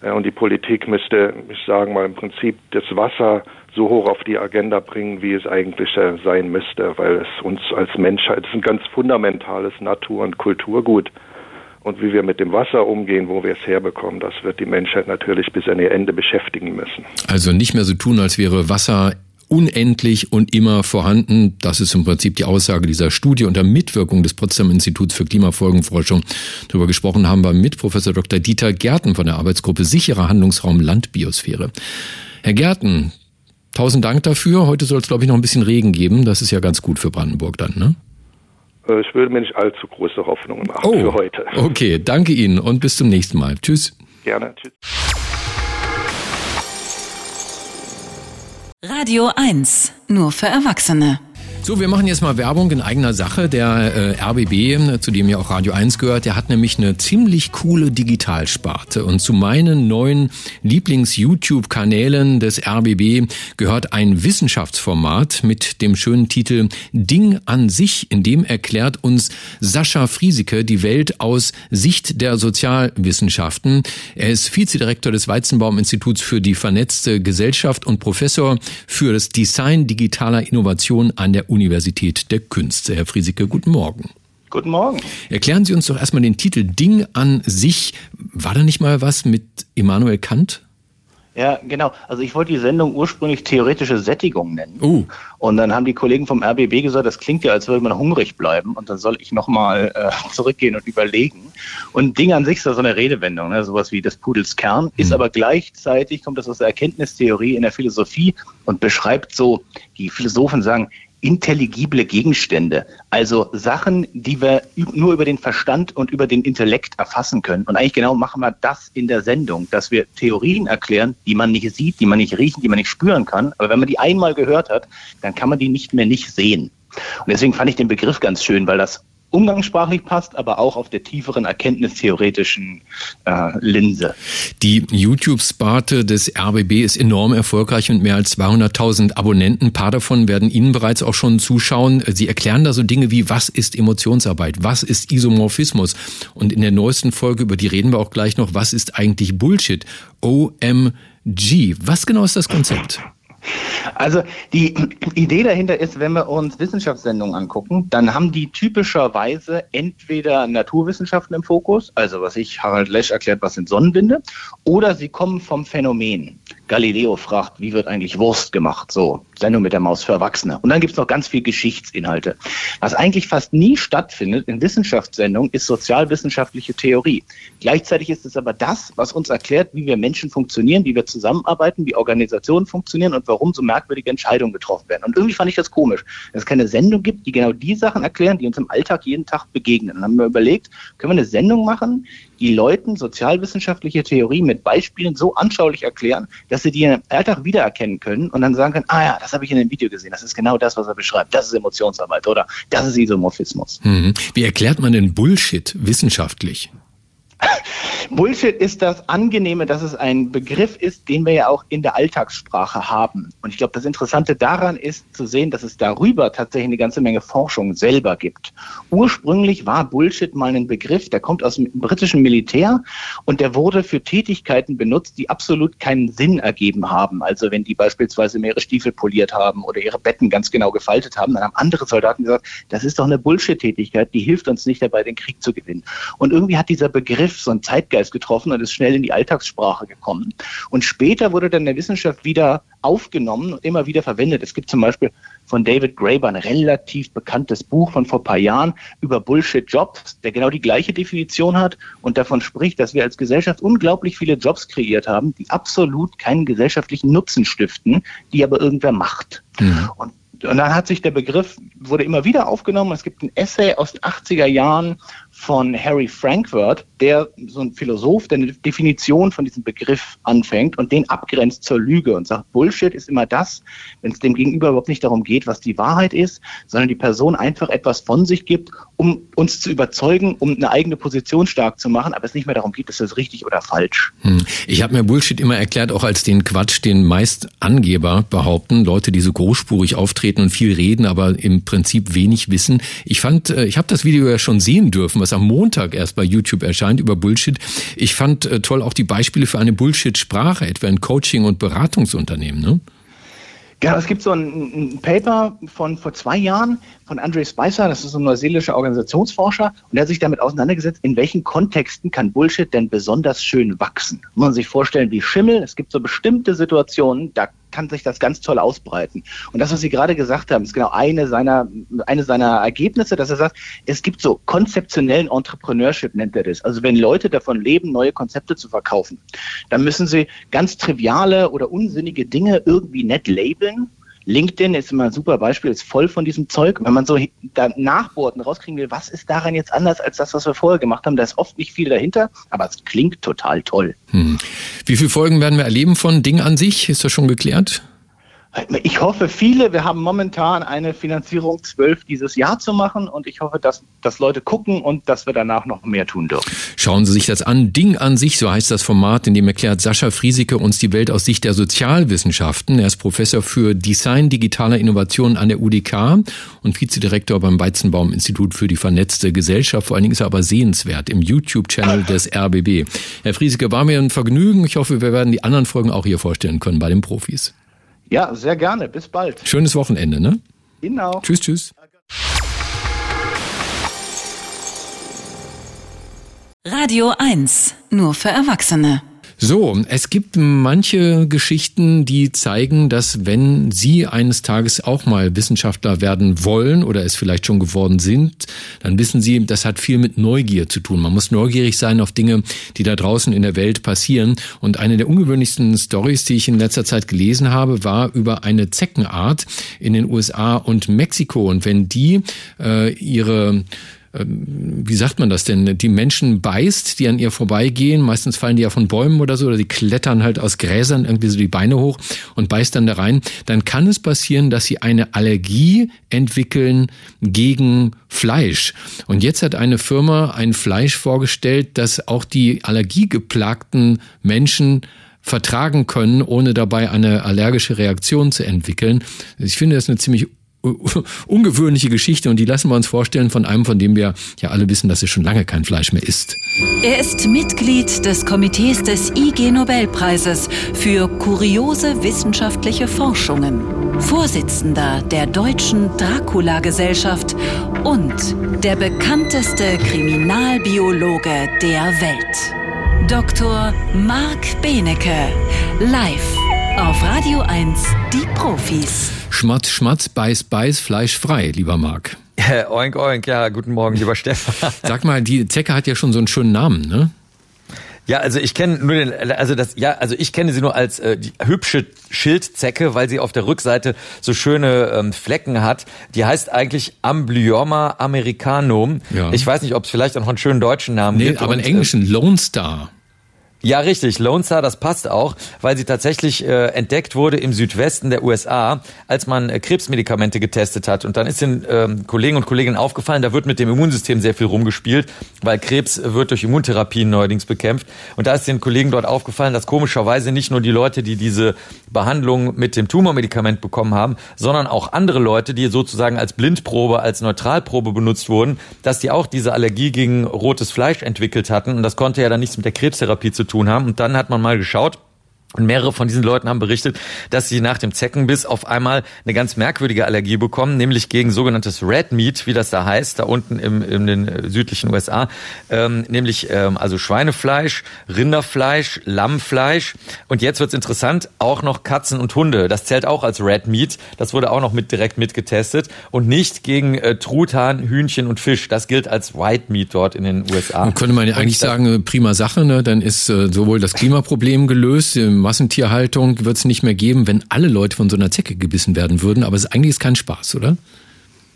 äh, und die Politik müsste, ich sagen mal, im Prinzip das Wasser so hoch auf die Agenda bringen, wie es eigentlich äh, sein müsste, weil es uns als Menschheit, ist ein ganz fundamentales Natur- und Kulturgut. Und wie wir mit dem Wasser umgehen, wo wir es herbekommen, das wird die Menschheit natürlich bis an ihr Ende beschäftigen müssen. Also nicht mehr so tun, als wäre Wasser unendlich und immer vorhanden. Das ist im Prinzip die Aussage dieser Studie unter Mitwirkung des Potsdam Instituts für Klimafolgenforschung. Darüber gesprochen haben wir mit Professor Dr. Dieter Gärten von der Arbeitsgruppe Sicherer Handlungsraum Landbiosphäre. Herr Gärten, tausend Dank dafür. Heute soll es, glaube ich, noch ein bisschen Regen geben. Das ist ja ganz gut für Brandenburg dann, ne? Äh, ich würde mir nicht allzu große Hoffnungen machen oh, für heute. Okay, danke Ihnen und bis zum nächsten Mal. Tschüss. Gerne. Tschüss. Radio 1, nur für Erwachsene. So, wir machen jetzt mal Werbung in eigener Sache. Der äh, RBB, zu dem ja auch Radio 1 gehört, der hat nämlich eine ziemlich coole Digitalsparte. Und zu meinen neuen Lieblings-YouTube-Kanälen des RBB gehört ein Wissenschaftsformat mit dem schönen Titel Ding an sich. In dem erklärt uns Sascha Friesike die Welt aus Sicht der Sozialwissenschaften. Er ist Vizedirektor des Weizenbaum-Instituts für die vernetzte Gesellschaft und Professor für das Design digitaler Innovation an der Universität der Künste. Herr Friesike, guten Morgen. Guten Morgen. Erklären Sie uns doch erstmal den Titel Ding an sich. War da nicht mal was mit Immanuel Kant? Ja, genau. Also ich wollte die Sendung ursprünglich theoretische Sättigung nennen. Uh. Und dann haben die Kollegen vom RBB gesagt, das klingt ja, als würde man hungrig bleiben. Und dann soll ich nochmal äh, zurückgehen und überlegen. Und Ding an sich ist da so eine Redewendung, ne? sowas wie des Pudels Kern, mhm. ist aber gleichzeitig, kommt das aus der Erkenntnistheorie in der Philosophie und beschreibt so, die Philosophen sagen, intelligible Gegenstände, also Sachen, die wir nur über den Verstand und über den Intellekt erfassen können. Und eigentlich genau machen wir das in der Sendung, dass wir Theorien erklären, die man nicht sieht, die man nicht riechen, die man nicht spüren kann. Aber wenn man die einmal gehört hat, dann kann man die nicht mehr nicht sehen. Und deswegen fand ich den Begriff ganz schön, weil das umgangssprachlich passt, aber auch auf der tieferen erkenntnistheoretischen äh, Linse. Die YouTube-Sparte des RBB ist enorm erfolgreich und mehr als 200.000 Abonnenten. Ein paar davon werden Ihnen bereits auch schon zuschauen. Sie erklären da so Dinge wie, was ist Emotionsarbeit? Was ist Isomorphismus? Und in der neuesten Folge, über die reden wir auch gleich noch, was ist eigentlich Bullshit? OMG. Was genau ist das Konzept? Also die Idee dahinter ist, wenn wir uns Wissenschaftssendungen angucken, dann haben die typischerweise entweder Naturwissenschaften im Fokus, also was ich Harald Lesch erklärt, was sind Sonnenwinde, oder sie kommen vom Phänomen. Galileo fragt, wie wird eigentlich Wurst gemacht? So, Sendung mit der Maus für Erwachsene. Und dann gibt es noch ganz viel Geschichtsinhalte. Was eigentlich fast nie stattfindet in Wissenschaftssendungen, ist sozialwissenschaftliche Theorie. Gleichzeitig ist es aber das, was uns erklärt, wie wir Menschen funktionieren, wie wir zusammenarbeiten, wie Organisationen funktionieren und warum so merkwürdige Entscheidungen getroffen werden. Und irgendwie fand ich das komisch, dass es keine Sendung gibt, die genau die Sachen erklären, die uns im Alltag jeden Tag begegnen. Und dann haben wir überlegt, können wir eine Sendung machen, die Leuten sozialwissenschaftliche Theorie mit Beispielen so anschaulich erklären, dass sie die im Alltag wiedererkennen können und dann sagen können, ah ja, das habe ich in dem Video gesehen, das ist genau das, was er beschreibt, das ist Emotionsarbeit oder das ist Isomorphismus. Mhm. Wie erklärt man denn Bullshit wissenschaftlich? Bullshit ist das Angenehme, dass es ein Begriff ist, den wir ja auch in der Alltagssprache haben. Und ich glaube, das Interessante daran ist zu sehen, dass es darüber tatsächlich eine ganze Menge Forschung selber gibt. Ursprünglich war Bullshit mal ein Begriff, der kommt aus dem britischen Militär und der wurde für Tätigkeiten benutzt, die absolut keinen Sinn ergeben haben. Also wenn die beispielsweise mehrere Stiefel poliert haben oder ihre Betten ganz genau gefaltet haben, dann haben andere Soldaten gesagt, das ist doch eine Bullshit-Tätigkeit, die hilft uns nicht dabei, den Krieg zu gewinnen. Und irgendwie hat dieser Begriff so ein Zeitgeist getroffen und ist schnell in die Alltagssprache gekommen. Und später wurde dann in der Wissenschaft wieder aufgenommen und immer wieder verwendet. Es gibt zum Beispiel von David Graeber ein relativ bekanntes Buch von vor ein paar Jahren über Bullshit-Jobs, der genau die gleiche Definition hat und davon spricht, dass wir als Gesellschaft unglaublich viele Jobs kreiert haben, die absolut keinen gesellschaftlichen Nutzen stiften, die aber irgendwer macht. Mhm. Und und dann hat sich der Begriff, wurde immer wieder aufgenommen. Es gibt ein Essay aus den 80er Jahren von Harry Frankfurt, der so ein Philosoph, der eine Definition von diesem Begriff anfängt und den abgrenzt zur Lüge und sagt, Bullshit ist immer das, wenn es dem Gegenüber überhaupt nicht darum geht, was die Wahrheit ist, sondern die Person einfach etwas von sich gibt, um uns zu überzeugen, um eine eigene Position stark zu machen, aber es nicht mehr darum geht, ist das richtig oder falsch. Hm. Ich habe mir Bullshit immer erklärt, auch als den Quatsch, den meist Angeber behaupten, Leute, die so großspurig auftreten und viel reden, aber im Prinzip wenig wissen. Ich fand, äh, ich habe das Video ja schon sehen dürfen, was am Montag erst bei YouTube erscheint über Bullshit. Ich fand äh, toll auch die Beispiele für eine Bullshit-Sprache, etwa in Coaching- und Beratungsunternehmen. Ne? Genau, es gibt so ein, ein, Paper von vor zwei Jahren von Andre Spicer, das ist ein neuseelischer Organisationsforscher, und der hat sich damit auseinandergesetzt, in welchen Kontexten kann Bullshit denn besonders schön wachsen. Muss man sich vorstellen, wie Schimmel, es gibt so bestimmte Situationen, da kann sich das ganz toll ausbreiten. Und das, was Sie gerade gesagt haben, ist genau eine seiner, eine seiner Ergebnisse, dass er sagt, es gibt so konzeptionellen Entrepreneurship, nennt er das. Also wenn Leute davon leben, neue Konzepte zu verkaufen, dann müssen sie ganz triviale oder unsinnige Dinge irgendwie nett labeln LinkedIn ist immer ein super Beispiel, ist voll von diesem Zeug. Wenn man so da nachbohrt und rauskriegen will, was ist daran jetzt anders als das, was wir vorher gemacht haben, da ist oft nicht viel dahinter, aber es klingt total toll. Hm. Wie viele Folgen werden wir erleben von Ding an sich? Ist das schon geklärt? Ich hoffe viele. Wir haben momentan eine Finanzierung, zwölf dieses Jahr zu machen und ich hoffe, dass, dass Leute gucken und dass wir danach noch mehr tun dürfen. Schauen Sie sich das an. Ding an sich, so heißt das Format, in dem erklärt Sascha Friesike uns die Welt aus Sicht der Sozialwissenschaften. Er ist Professor für Design digitaler Innovationen an der UDK und Vizedirektor beim Weizenbaum Institut für die vernetzte Gesellschaft. Vor allen Dingen ist er aber sehenswert im YouTube-Channel des RBB. Herr Friesike, war mir ein Vergnügen. Ich hoffe, wir werden die anderen Folgen auch hier vorstellen können bei den Profis. Ja, sehr gerne. Bis bald. Schönes Wochenende, ne? Genau. Tschüss, tschüss. Radio 1, nur für Erwachsene. So, es gibt manche Geschichten, die zeigen, dass wenn Sie eines Tages auch mal Wissenschaftler werden wollen oder es vielleicht schon geworden sind, dann wissen Sie, das hat viel mit Neugier zu tun. Man muss neugierig sein auf Dinge, die da draußen in der Welt passieren. Und eine der ungewöhnlichsten Stories, die ich in letzter Zeit gelesen habe, war über eine Zeckenart in den USA und Mexiko. Und wenn die äh, ihre wie sagt man das denn, die Menschen beißt, die an ihr vorbeigehen. Meistens fallen die ja von Bäumen oder so, oder die klettern halt aus Gräsern irgendwie so die Beine hoch und beißt dann da rein. Dann kann es passieren, dass sie eine Allergie entwickeln gegen Fleisch. Und jetzt hat eine Firma ein Fleisch vorgestellt, das auch die allergiegeplagten Menschen vertragen können, ohne dabei eine allergische Reaktion zu entwickeln. Ich finde das eine ziemlich ungewöhnliche Geschichte und die lassen wir uns vorstellen von einem, von dem wir ja alle wissen, dass er schon lange kein Fleisch mehr isst. Er ist Mitglied des Komitees des IG Nobelpreises für kuriose wissenschaftliche Forschungen, Vorsitzender der deutschen Dracula-Gesellschaft und der bekannteste Kriminalbiologe der Welt. Dr. Marc Benecke, live auf Radio 1, die Profis. Schmatz, Schmatz, Beiß, Beiß, Fleisch frei, lieber Marc. oink, oink, ja, guten Morgen, lieber Stefan. Sag mal, die Zecke hat ja schon so einen schönen Namen, ne? Ja, also ich kenne nur den, also das, ja, also ich kenne sie nur als äh, die hübsche Schildzecke, weil sie auf der Rückseite so schöne ähm, Flecken hat. Die heißt eigentlich Amblyoma americanum. Ja. Ich weiß nicht, ob es vielleicht auch noch einen schönen deutschen Namen nee, gibt. aber einen englischen Lone Star. Ja, richtig. Lone Star, das passt auch, weil sie tatsächlich äh, entdeckt wurde im Südwesten der USA, als man äh, Krebsmedikamente getestet hat. Und dann ist den ähm, Kollegen und Kolleginnen aufgefallen, da wird mit dem Immunsystem sehr viel rumgespielt, weil Krebs wird durch Immuntherapien neuerdings bekämpft. Und da ist den Kollegen dort aufgefallen, dass komischerweise nicht nur die Leute, die diese Behandlung mit dem Tumormedikament bekommen haben, sondern auch andere Leute, die sozusagen als Blindprobe, als Neutralprobe benutzt wurden, dass die auch diese Allergie gegen rotes Fleisch entwickelt hatten. Und das konnte ja dann nichts mit der Krebstherapie zu tun haben. Und dann hat man mal geschaut, und mehrere von diesen Leuten haben berichtet, dass sie nach dem Zeckenbiss auf einmal eine ganz merkwürdige Allergie bekommen, nämlich gegen sogenanntes Red Meat, wie das da heißt, da unten im, in den südlichen USA, ähm, nämlich ähm, also Schweinefleisch, Rinderfleisch, Lammfleisch und jetzt wird's interessant, auch noch Katzen und Hunde. Das zählt auch als Red Meat. Das wurde auch noch mit direkt mitgetestet und nicht gegen äh, Truthahn, Hühnchen und Fisch. Das gilt als White Meat dort in den USA. Und könnte man ja eigentlich sagen, prima Sache, ne? dann ist äh, sowohl das Klimaproblem gelöst, Massentierhaltung wird es nicht mehr geben, wenn alle Leute von so einer Zecke gebissen werden würden. Aber es eigentlich ist kein Spaß, oder?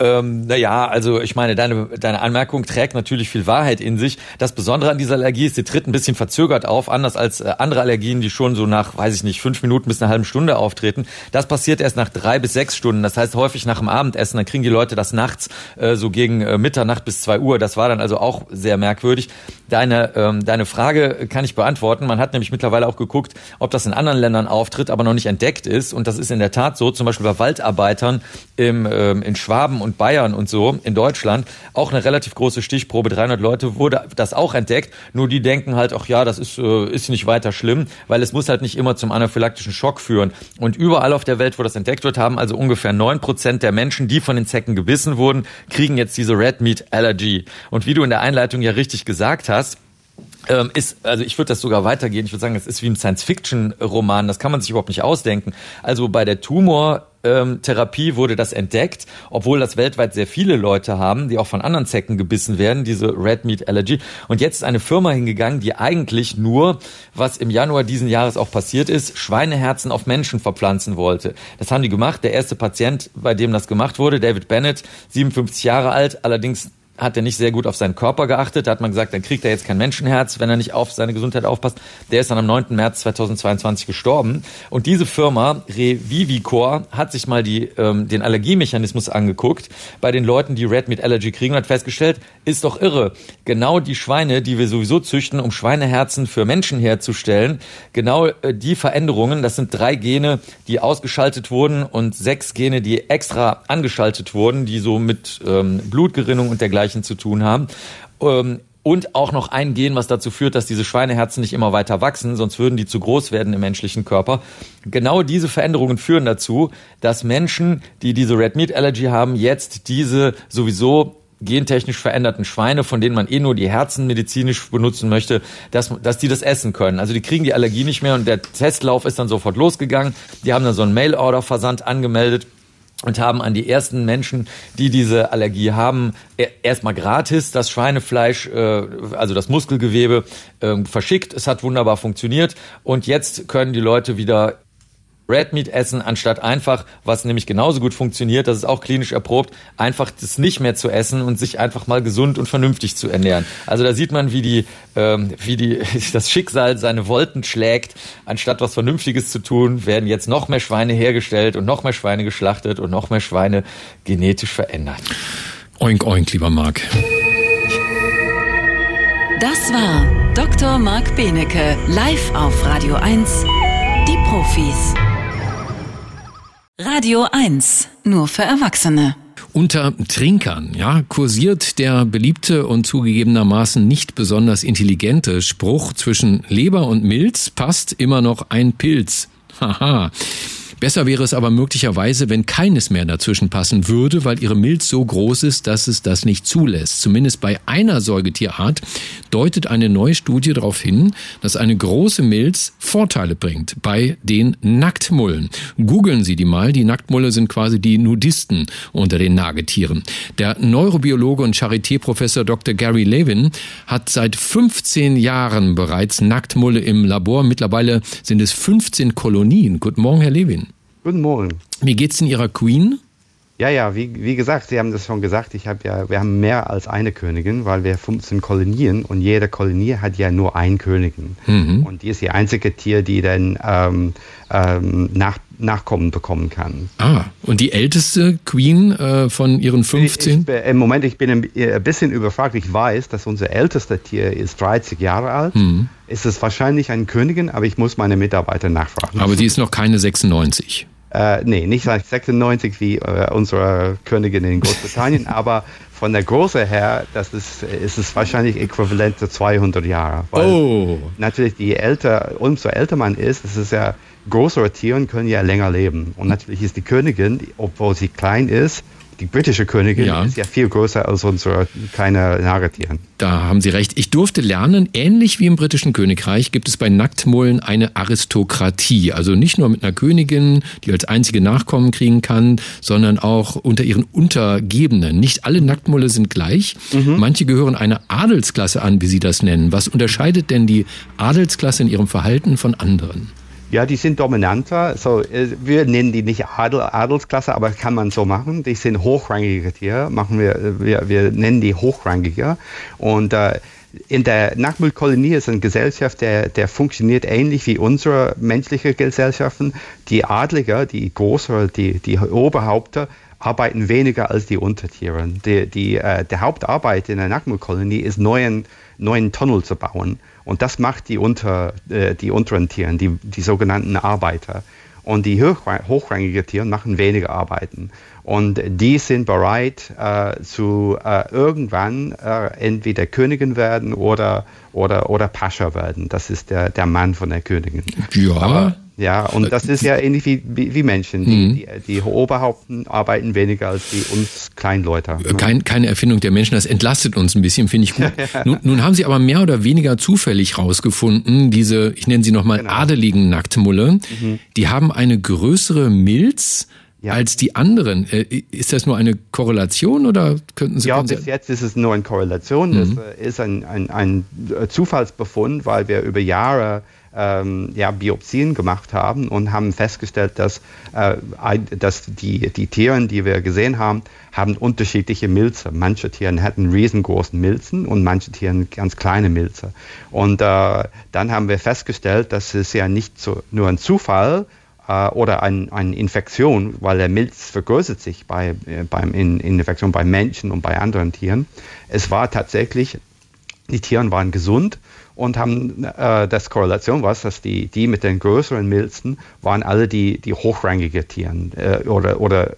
Ähm, naja, also ich meine, deine, deine Anmerkung trägt natürlich viel Wahrheit in sich. Das Besondere an dieser Allergie ist, sie tritt ein bisschen verzögert auf, anders als äh, andere Allergien, die schon so nach, weiß ich nicht, fünf Minuten bis eine halbe Stunde auftreten. Das passiert erst nach drei bis sechs Stunden. Das heißt häufig nach dem Abendessen. Dann kriegen die Leute das nachts äh, so gegen äh, Mitternacht bis zwei Uhr. Das war dann also auch sehr merkwürdig. Deine, ähm, deine Frage kann ich beantworten. Man hat nämlich mittlerweile auch geguckt, ob das in anderen Ländern auftritt, aber noch nicht entdeckt ist. Und das ist in der Tat so. Zum Beispiel bei Waldarbeitern im, ähm, in Schwaben und und Bayern und so in Deutschland auch eine relativ große Stichprobe, 300 Leute, wurde das auch entdeckt. Nur die denken halt, ach ja, das ist, äh, ist nicht weiter schlimm, weil es muss halt nicht immer zum anaphylaktischen Schock führen. Und überall auf der Welt, wo das entdeckt wird, haben also ungefähr neun Prozent der Menschen, die von den Zecken gebissen wurden, kriegen jetzt diese Red Meat Allergy. Und wie du in der Einleitung ja richtig gesagt hast, ähm, ist, also ich würde das sogar weitergehen. Ich würde sagen, es ist wie ein Science-Fiction-Roman. Das kann man sich überhaupt nicht ausdenken. Also bei der Tumor ähm, Therapie wurde das entdeckt, obwohl das weltweit sehr viele Leute haben, die auch von anderen Zecken gebissen werden, diese Red Meat Allergy. Und jetzt ist eine Firma hingegangen, die eigentlich nur, was im Januar diesen Jahres auch passiert ist, Schweineherzen auf Menschen verpflanzen wollte. Das haben die gemacht. Der erste Patient, bei dem das gemacht wurde, David Bennett, 57 Jahre alt, allerdings hat er nicht sehr gut auf seinen Körper geachtet. Da hat man gesagt, dann kriegt er jetzt kein Menschenherz, wenn er nicht auf seine Gesundheit aufpasst. Der ist dann am 9. März 2022 gestorben. Und diese Firma, Revivicor, hat sich mal die, ähm, den Allergiemechanismus angeguckt bei den Leuten, die Red Meat Allergy kriegen und hat festgestellt, ist doch irre. Genau die Schweine, die wir sowieso züchten, um Schweineherzen für Menschen herzustellen, genau äh, die Veränderungen, das sind drei Gene, die ausgeschaltet wurden und sechs Gene, die extra angeschaltet wurden, die so mit ähm, Blutgerinnung und dergleichen zu tun haben. Ähm, und auch noch ein Gen, was dazu führt, dass diese Schweineherzen nicht immer weiter wachsen, sonst würden die zu groß werden im menschlichen Körper. Genau diese Veränderungen führen dazu, dass Menschen, die diese Red Meat Allergy haben, jetzt diese sowieso gentechnisch veränderten Schweine, von denen man eh nur die Herzen medizinisch benutzen möchte, dass, dass die das essen können. Also die kriegen die Allergie nicht mehr und der Testlauf ist dann sofort losgegangen. Die haben dann so einen Mail-Order-Versand angemeldet und haben an die ersten Menschen, die diese Allergie haben, e-, erstmal gratis das Schweinefleisch, äh, also das Muskelgewebe, ähm, verschickt. Es hat wunderbar funktioniert und jetzt können die Leute wieder Red Meat essen, anstatt einfach, was nämlich genauso gut funktioniert, das ist auch klinisch erprobt, einfach das nicht mehr zu essen und sich einfach mal gesund und vernünftig zu ernähren. Also da sieht man, wie die, ähm, wie die, das Schicksal seine Wolken schlägt. Anstatt was Vernünftiges zu tun, werden jetzt noch mehr Schweine hergestellt und noch mehr Schweine geschlachtet und noch mehr Schweine genetisch verändert. Oink, oink, lieber Marc. Das war Dr. Marc Benecke, live auf Radio 1, die Profis. Radio 1, nur für Erwachsene. Unter Trinkern, ja, kursiert der beliebte und zugegebenermaßen nicht besonders intelligente Spruch zwischen Leber und Milz passt immer noch ein Pilz. Haha. Besser wäre es aber möglicherweise, wenn keines mehr dazwischen passen würde, weil ihre Milz so groß ist, dass es das nicht zulässt. Zumindest bei einer Säugetierart deutet eine neue Studie darauf hin, dass eine große Milz Vorteile bringt bei den Nacktmullen. Googeln Sie die mal. Die Nacktmulle sind quasi die Nudisten unter den Nagetieren. Der Neurobiologe und Charité-Professor Dr. Gary Levin hat seit 15 Jahren bereits Nacktmulle im Labor. Mittlerweile sind es 15 Kolonien. Guten Morgen, Herr Levin. Guten Morgen. Wie geht's in Ihrer Queen? Ja, ja, wie, wie gesagt, Sie haben das schon gesagt, ich habe ja, wir haben mehr als eine Königin, weil wir 15 Kolonien und jede Kolonie hat ja nur eine Königin. Mhm. Und die ist die einzige Tier, die dann ähm, ähm, nach, Nachkommen bekommen kann. Ah, und die älteste Queen äh, von ihren 15? Ich, ich, Im Moment, ich bin ein, ein, bisschen überfragt. Ich weiß, dass unser ältester Tier ist 30 Jahre alt. Mhm. Ist es wahrscheinlich eine Königin, aber ich muss meine Mitarbeiter nachfragen. Aber sie ist noch keine 96. Äh, nee, nicht 96 wie äh, unsere Königin in Großbritannien, aber von der Größe her, das ist, ist es wahrscheinlich äquivalent zu 200 Jahre. Weil oh. natürlich, je älter, umso älter man ist, das ist ja größere Tiere können ja länger leben. Und natürlich ist die Königin, obwohl sie klein ist, die britische Königin ja. ist ja viel größer als unsere kleine Nagetieren. Da haben Sie recht. Ich durfte lernen, ähnlich wie im britischen Königreich gibt es bei Nacktmullen eine Aristokratie. Also nicht nur mit einer Königin, die als einzige Nachkommen kriegen kann, sondern auch unter ihren Untergebenen. Nicht alle Nacktmulle sind gleich. Mhm. Manche gehören einer Adelsklasse an, wie Sie das nennen. Was unterscheidet denn die Adelsklasse in ihrem Verhalten von anderen? Ja, die sind dominanter. So, äh, wir nennen die nicht Adel, Adelsklasse, aber kann man so machen. Die sind hochrangige Tiere. Machen wir, äh, wir, wir nennen die hochrangiger. Und äh, in der Nachmüllkolonie ist eine Gesellschaft, der, der funktioniert ähnlich wie unsere menschliche Gesellschaften. Die Adliger, die Große, die, die Oberhaupter, arbeiten weniger als die Untertiere. Die, die, äh, der Hauptarbeit in der Nachmüllkolonie ist, neuen, neuen Tunnel zu bauen. Und das macht die, unter, äh, die unteren Tiere, die, die sogenannten Arbeiter. Und die hochrangigen Tiere machen weniger Arbeiten. Und die sind bereit, äh, zu äh, irgendwann äh, entweder Königin werden oder, oder, oder Pascha werden. Das ist der, der Mann von der Königin. Ja. Aber ja, und das ist ja ähnlich wie, wie, Menschen. Die, mhm. die, die, Oberhaupten arbeiten weniger als die uns Kleinleute. Ne? Kein, keine Erfindung der Menschen, das entlastet uns ein bisschen, finde ich gut. nun, nun, haben Sie aber mehr oder weniger zufällig rausgefunden, diese, ich nenne sie nochmal genau. adeligen Nacktmulle, mhm. die haben eine größere Milz ja. als die anderen. Äh, ist das nur eine Korrelation oder könnten Sie... Ja, bis jetzt ist es nur eine Korrelation. Mhm. Das äh, ist ein, ein, ein Zufallsbefund, weil wir über Jahre ähm, ja, Biopsien gemacht haben und haben festgestellt, dass, äh, dass die, die Tiere, die wir gesehen haben, haben unterschiedliche Milze. Manche Tiere hatten riesengroßen Milzen und manche Tiere ganz kleine Milze. Und äh, dann haben wir festgestellt, dass es ja nicht so, nur ein Zufall äh, oder ein, eine Infektion, weil der Milz vergrößert sich bei, äh, beim, in, in Infektion bei Menschen und bei anderen Tieren. Es war tatsächlich, die Tiere waren gesund und haben äh, das Korrelation was, dass die, die mit den größeren Milzen waren alle die, die hochrangige Tieren äh, oder, oder äh,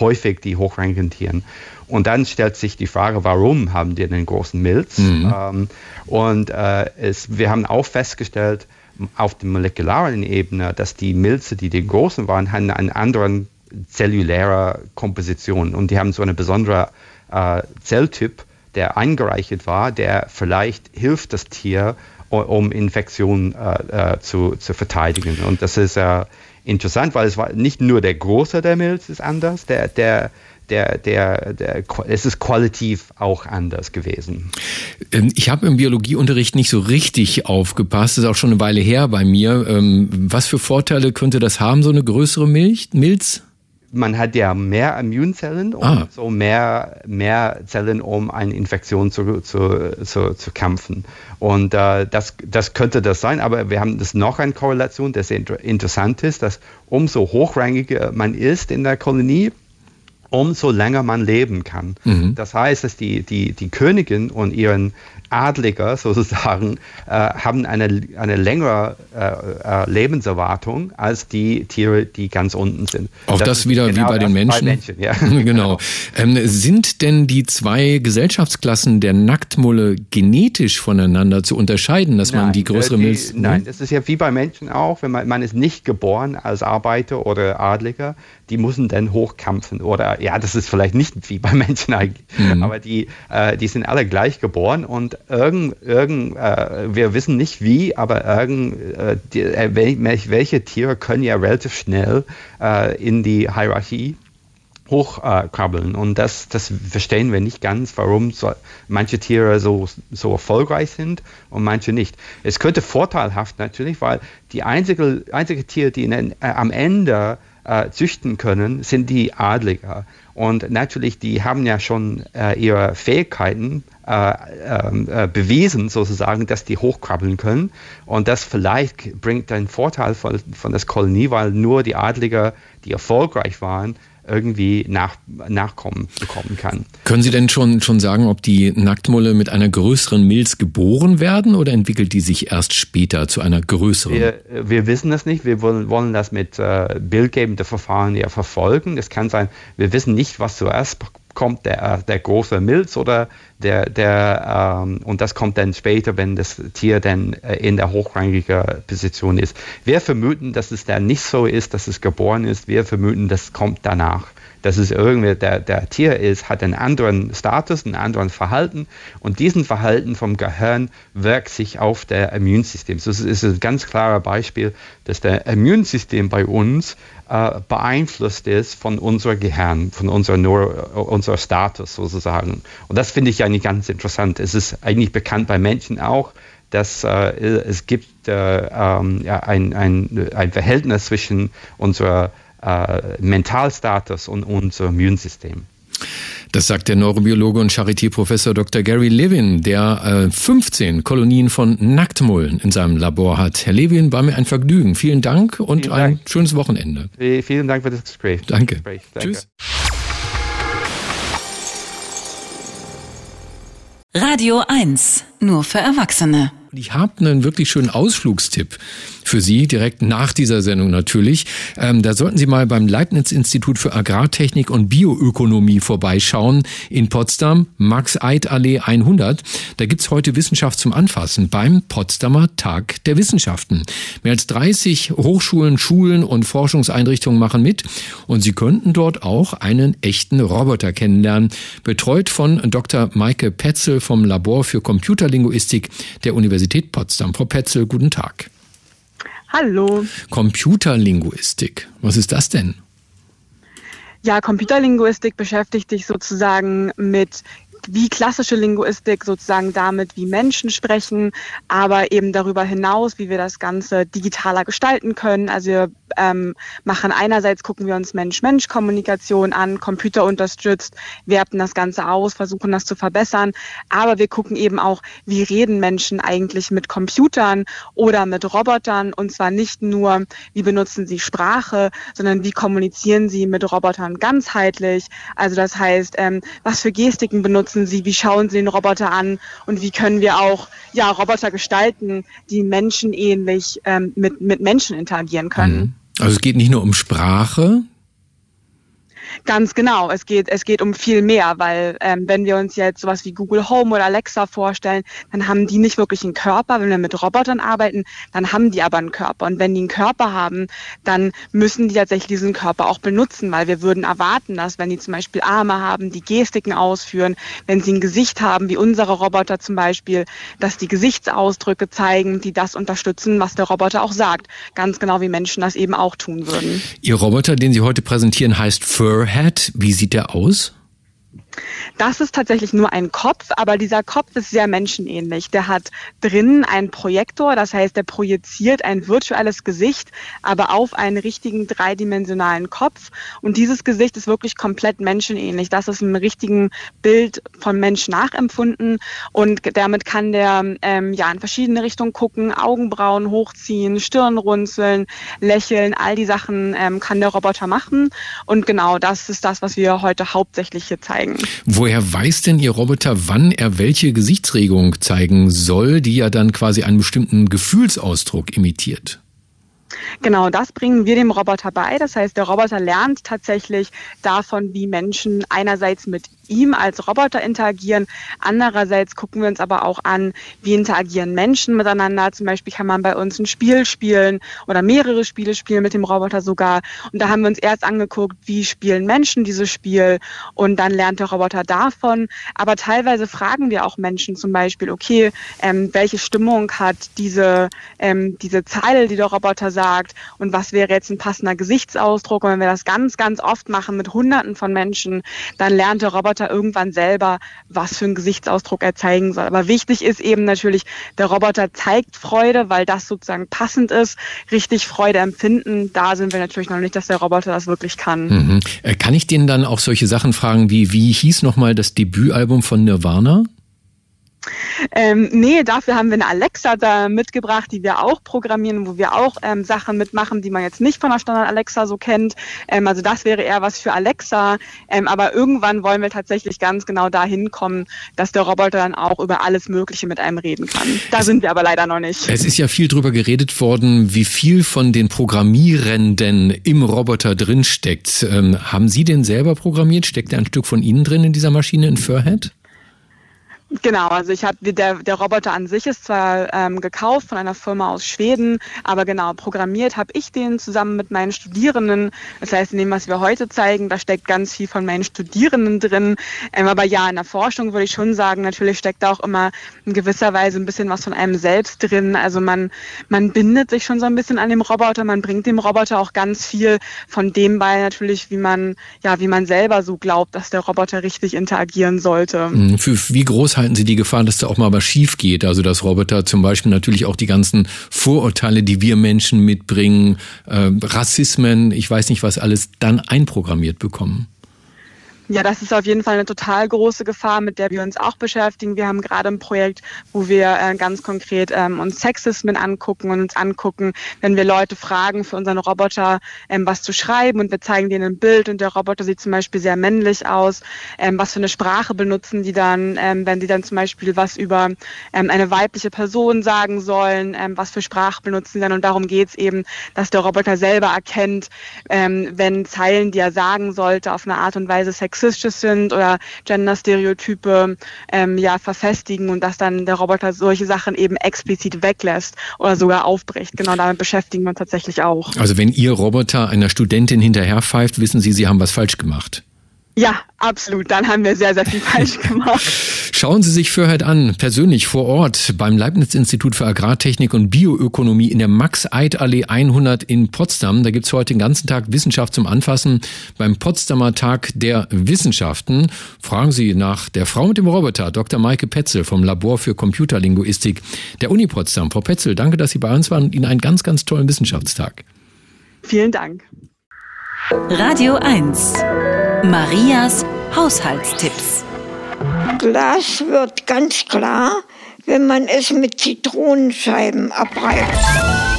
häufig die hochrangigen Tieren. Und dann stellt sich die Frage, warum haben die den großen Milz? Mhm. Ähm, und äh, es, wir haben auch festgestellt, auf der molekularen Ebene, dass die Milze, die die großen waren, haben einen anderen zelluläre Komposition und die haben so eine besondere äh, Zelltyp, der eingereicht war, der vielleicht hilft das Tier, um Infektionen äh, äh, zu, zu verteidigen. Und das ist äh, interessant, weil es war nicht nur der Große der Milz ist anders, der, der, der, der, der, es ist qualitativ auch anders gewesen. Ähm, ich habe im Biologieunterricht nicht so richtig aufgepasst, das ist auch schon eine Weile her bei mir. Ähm, was für Vorteile könnte das haben, so eine größere Milch, Milz? Man hat ja mehr Immunzellen und ah. so mehr, mehr Zellen, um eine Infektion zu, zu, zu, zu kämpfen. Und äh, das, das könnte das sein, aber wir haben das noch eine Korrelation, das interessant ist, dass umso hochrangiger man ist in der Kolonie, umso länger man leben kann. Mhm. Das heißt, dass die, die, die Königin und ihren Adliger sozusagen äh, haben eine, eine längere äh, äh, Lebenserwartung als die Tiere, die ganz unten sind. Auch das, das wieder genau wie bei den Menschen. Menschen ja. genau. Ähm, sind denn die zwei Gesellschaftsklassen der Nacktmulle genetisch voneinander zu unterscheiden, dass nein, man die größere äh, Milz... Nein, das ist ja wie bei Menschen auch, wenn man, man ist nicht geboren als Arbeiter oder Adliger, die müssen dann hochkämpfen. Oder ja, das ist vielleicht nicht wie bei Menschen eigentlich, mhm. aber die, äh, die sind alle gleich geboren und irgend, irgend äh, wir wissen nicht wie, aber irgend, äh, die, äh, welche Tiere können ja relativ schnell äh, in die Hierarchie hochkrabbeln. und das, das verstehen wir nicht ganz, warum so, manche Tiere so, so erfolgreich sind und manche nicht. Es könnte vorteilhaft natürlich, weil die einzige, einzige Tiere, die in, äh, am Ende äh, züchten können, sind die Adliger. Und natürlich, die haben ja schon äh, ihre Fähigkeiten äh, ähm, äh, bewiesen, sozusagen, dass die hochkrabbeln können. Und das vielleicht bringt einen Vorteil von, von der Kolonie, weil nur die Adliger, die erfolgreich waren, irgendwie nach, Nachkommen bekommen kann. Können Sie denn schon, schon sagen, ob die Nacktmulle mit einer größeren Milz geboren werden oder entwickelt die sich erst später zu einer größeren? Wir, wir wissen das nicht. Wir wollen, wollen das mit äh, bildgebenden Verfahren ja verfolgen. Es kann sein, wir wissen nicht, was zuerst kommt der, der große Milz oder der, der ähm, und das kommt dann später, wenn das Tier dann äh, in der hochrangigen Position ist. Wir vermuten, dass es dann nicht so ist, dass es geboren ist. Wir vermuten, das kommt danach dass es irgendwie der, der Tier ist, hat einen anderen Status, einen anderen Verhalten und diesen Verhalten vom Gehirn wirkt sich auf der Immunsystem. Das ist ein ganz klares Beispiel, dass der Immunsystem bei uns äh, beeinflusst ist von unserem Gehirn, von unserem Neuro, unser Status sozusagen. Und das finde ich eigentlich ganz interessant. Es ist eigentlich bekannt bei Menschen auch, dass äh, es gibt äh, ähm, ja, ein, ein, ein Verhältnis zwischen unserer Mentalstatus und unser Immunsystem. Das sagt der Neurobiologe und Charité-Professor Dr. Gary Levin, der äh, 15 Kolonien von Nacktmullen in seinem Labor hat. Herr Levin, war mir ein Vergnügen. Vielen Dank und Vielen Dank. ein schönes Wochenende. Vielen Dank für das Gespräch. Danke. Gespräch. Danke. Tschüss. Radio 1, nur für Erwachsene. Ich habe einen wirklich schönen Ausflugstipp für Sie, direkt nach dieser Sendung natürlich. Ähm, da sollten Sie mal beim Leibniz-Institut für Agrartechnik und Bioökonomie vorbeischauen in Potsdam, Max-Eid-Allee 100. Da gibt's heute Wissenschaft zum Anfassen beim Potsdamer Tag der Wissenschaften. Mehr als 30 Hochschulen, Schulen und Forschungseinrichtungen machen mit und Sie könnten dort auch einen echten Roboter kennenlernen, betreut von Dr. Maike Petzel vom Labor für Computerlinguistik der Universität Potsdam. Frau Petzel, guten Tag. Hallo. Computerlinguistik. Was ist das denn? Ja, Computerlinguistik beschäftigt sich sozusagen mit wie klassische Linguistik sozusagen damit, wie Menschen sprechen, aber eben darüber hinaus, wie wir das Ganze digitaler gestalten können. Also wir ähm, machen einerseits, gucken wir uns Mensch-Mensch-Kommunikation an, Computer unterstützt, werten das Ganze aus, versuchen das zu verbessern, aber wir gucken eben auch, wie reden Menschen eigentlich mit Computern oder mit Robotern und zwar nicht nur, wie benutzen sie Sprache, sondern wie kommunizieren sie mit Robotern ganzheitlich. Also das heißt, ähm, was für Gestiken benutzen sie, wie schauen sie den Roboter an und wie können wir auch ja, Roboter gestalten, die menschenähnlich ähm, mit, mit Menschen interagieren können. Mhm. Also es geht nicht nur um Sprache, Ganz genau. Es geht, es geht um viel mehr, weil ähm, wenn wir uns jetzt sowas wie Google Home oder Alexa vorstellen, dann haben die nicht wirklich einen Körper. Wenn wir mit Robotern arbeiten, dann haben die aber einen Körper. Und wenn die einen Körper haben, dann müssen die tatsächlich diesen Körper auch benutzen, weil wir würden erwarten, dass wenn die zum Beispiel Arme haben, die Gestiken ausführen, wenn sie ein Gesicht haben, wie unsere Roboter zum Beispiel, dass die Gesichtsausdrücke zeigen, die das unterstützen, was der Roboter auch sagt. Ganz genau wie Menschen das eben auch tun würden. Ihr Roboter, den Sie heute präsentieren, heißt Fur Hat. Wie sieht der aus? Das ist tatsächlich nur ein Kopf, aber dieser Kopf ist sehr menschenähnlich. Der hat drinnen einen Projektor, das heißt, der projiziert ein virtuelles Gesicht, aber auf einen richtigen dreidimensionalen Kopf. Und dieses Gesicht ist wirklich komplett menschenähnlich. Das ist ein richtigen Bild von Mensch nachempfunden und damit kann der ähm, ja in verschiedene Richtungen gucken, Augenbrauen hochziehen, Stirn runzeln, lächeln, all die Sachen ähm, kann der Roboter machen. Und genau das ist das, was wir heute hauptsächlich hier zeigen. Woher weiß denn Ihr Roboter, wann er welche Gesichtsregung zeigen soll, die ja dann quasi einen bestimmten Gefühlsausdruck imitiert? Genau, das bringen wir dem Roboter bei. Das heißt, der Roboter lernt tatsächlich davon, wie Menschen einerseits mit ihm als Roboter interagieren. Andererseits gucken wir uns aber auch an, wie interagieren Menschen miteinander. Zum Beispiel kann man bei uns ein Spiel spielen oder mehrere Spiele spielen mit dem Roboter sogar. Und da haben wir uns erst angeguckt, wie spielen Menschen dieses Spiel und dann lernt der Roboter davon. Aber teilweise fragen wir auch Menschen zum Beispiel, okay, ähm, welche Stimmung hat diese, ähm, diese Zeile, die der Roboter sagt und was wäre jetzt ein passender Gesichtsausdruck. Und wenn wir das ganz, ganz oft machen mit Hunderten von Menschen, dann lernt der Roboter Roboter irgendwann selber, was für einen Gesichtsausdruck er zeigen soll. Aber wichtig ist eben natürlich, der Roboter zeigt Freude, weil das sozusagen passend ist. Richtig Freude empfinden, da sind wir natürlich noch nicht, dass der Roboter das wirklich kann. Mhm. Äh, kann ich den dann auch solche Sachen fragen wie, wie hieß nochmal das Debütalbum von Nirvana? Ähm, nee, dafür haben wir eine Alexa da mitgebracht, die wir auch programmieren, wo wir auch ähm, Sachen mitmachen, die man jetzt nicht von der Standard Alexa so kennt. Ähm, also das wäre eher was für Alexa. Ähm, aber irgendwann wollen wir tatsächlich ganz genau dahin kommen, dass der Roboter dann auch über alles Mögliche mit einem reden kann. Da sind wir aber leider noch nicht. Es ist ja viel drüber geredet worden, wie viel von den Programmierenden im Roboter drinsteckt. Ähm, haben Sie den selber programmiert? Steckt da ein Stück von Ihnen drin in dieser Maschine in Furhead? Genau, also ich habe der, der Roboter an sich ist zwar ähm, gekauft von einer Firma aus Schweden, aber genau programmiert habe ich den zusammen mit meinen Studierenden. Das heißt, in dem, was wir heute zeigen, da steckt ganz viel von meinen Studierenden drin. Ähm, aber ja, in der Forschung würde ich schon sagen, natürlich steckt da auch immer in gewisser Weise ein bisschen was von einem selbst drin. Also man man bindet sich schon so ein bisschen an dem Roboter, man bringt dem Roboter auch ganz viel von dem bei, natürlich, wie man ja wie man selber so glaubt, dass der Roboter richtig interagieren sollte. Hm, für wie groß halten Sie die Gefahr, dass da auch mal was schief geht? Also dass Roboter zum Beispiel natürlich auch die ganzen Vorurteile, die wir Menschen mitbringen, äh, Rassismen, ich weiß nicht was alles, dann einprogrammiert bekommen. Ja, das ist auf jeden Fall eine total große Gefahr, mit der wir uns auch beschäftigen. Wir haben gerade ein Projekt, wo wir äh, ganz konkret ähm, uns Sexismen angucken und uns angucken, wenn wir Leute fragen, für unseren Roboter ähm, was zu schreiben und wir zeigen denen ein Bild und der Roboter sieht zum Beispiel sehr männlich aus, ähm, was für eine Sprache benutzen die dann, ähm, wenn die dann zum Beispiel was über ähm, eine weibliche Person sagen sollen, ähm, was für Sprache benutzen sie dann und darum geht es eben, dass der Roboter selber erkennt, wenn Zeilen, die er sagen sollte, auf eine Art und Weise sexistisch sexistisch sind oder Genderstereotype ähm, ja verfestigen und dass dann der Roboter solche Sachen eben explizit weglässt oder sogar aufbricht. Genau damit beschäftigen wir uns tatsächlich auch. Also wenn Ihr Roboter einer Studentin hinterherpfeift, wissen Sie, Sie haben was falsch gemacht. Ja, absolut. Dann haben wir sehr, sehr viel falsch gemacht. Schauen Sie sich Fürheit an, persönlich vor Ort beim Leibniz-Institut für Agrartechnik und Bioökonomie in der Max-Eid-Allee 100 in Potsdam. Da gibt's heute den ganzen Tag Wissenschaft zum Anfassen beim Potsdamer Tag der Wissenschaften. Fragen Sie nach der Frau mit dem Roboter, Dr. Maike Petzel vom Labor für Computerlinguistik der Uni Potsdam. Frau Petzel, danke, dass Sie bei uns waren und Ihnen einen ganz, ganz tollen Wissenschaftstag. Vielen Dank. Radio 1. Marias Haushaltstipps. Glas wird ganz klar, wenn man es mit Zitronenscheiben abreibt.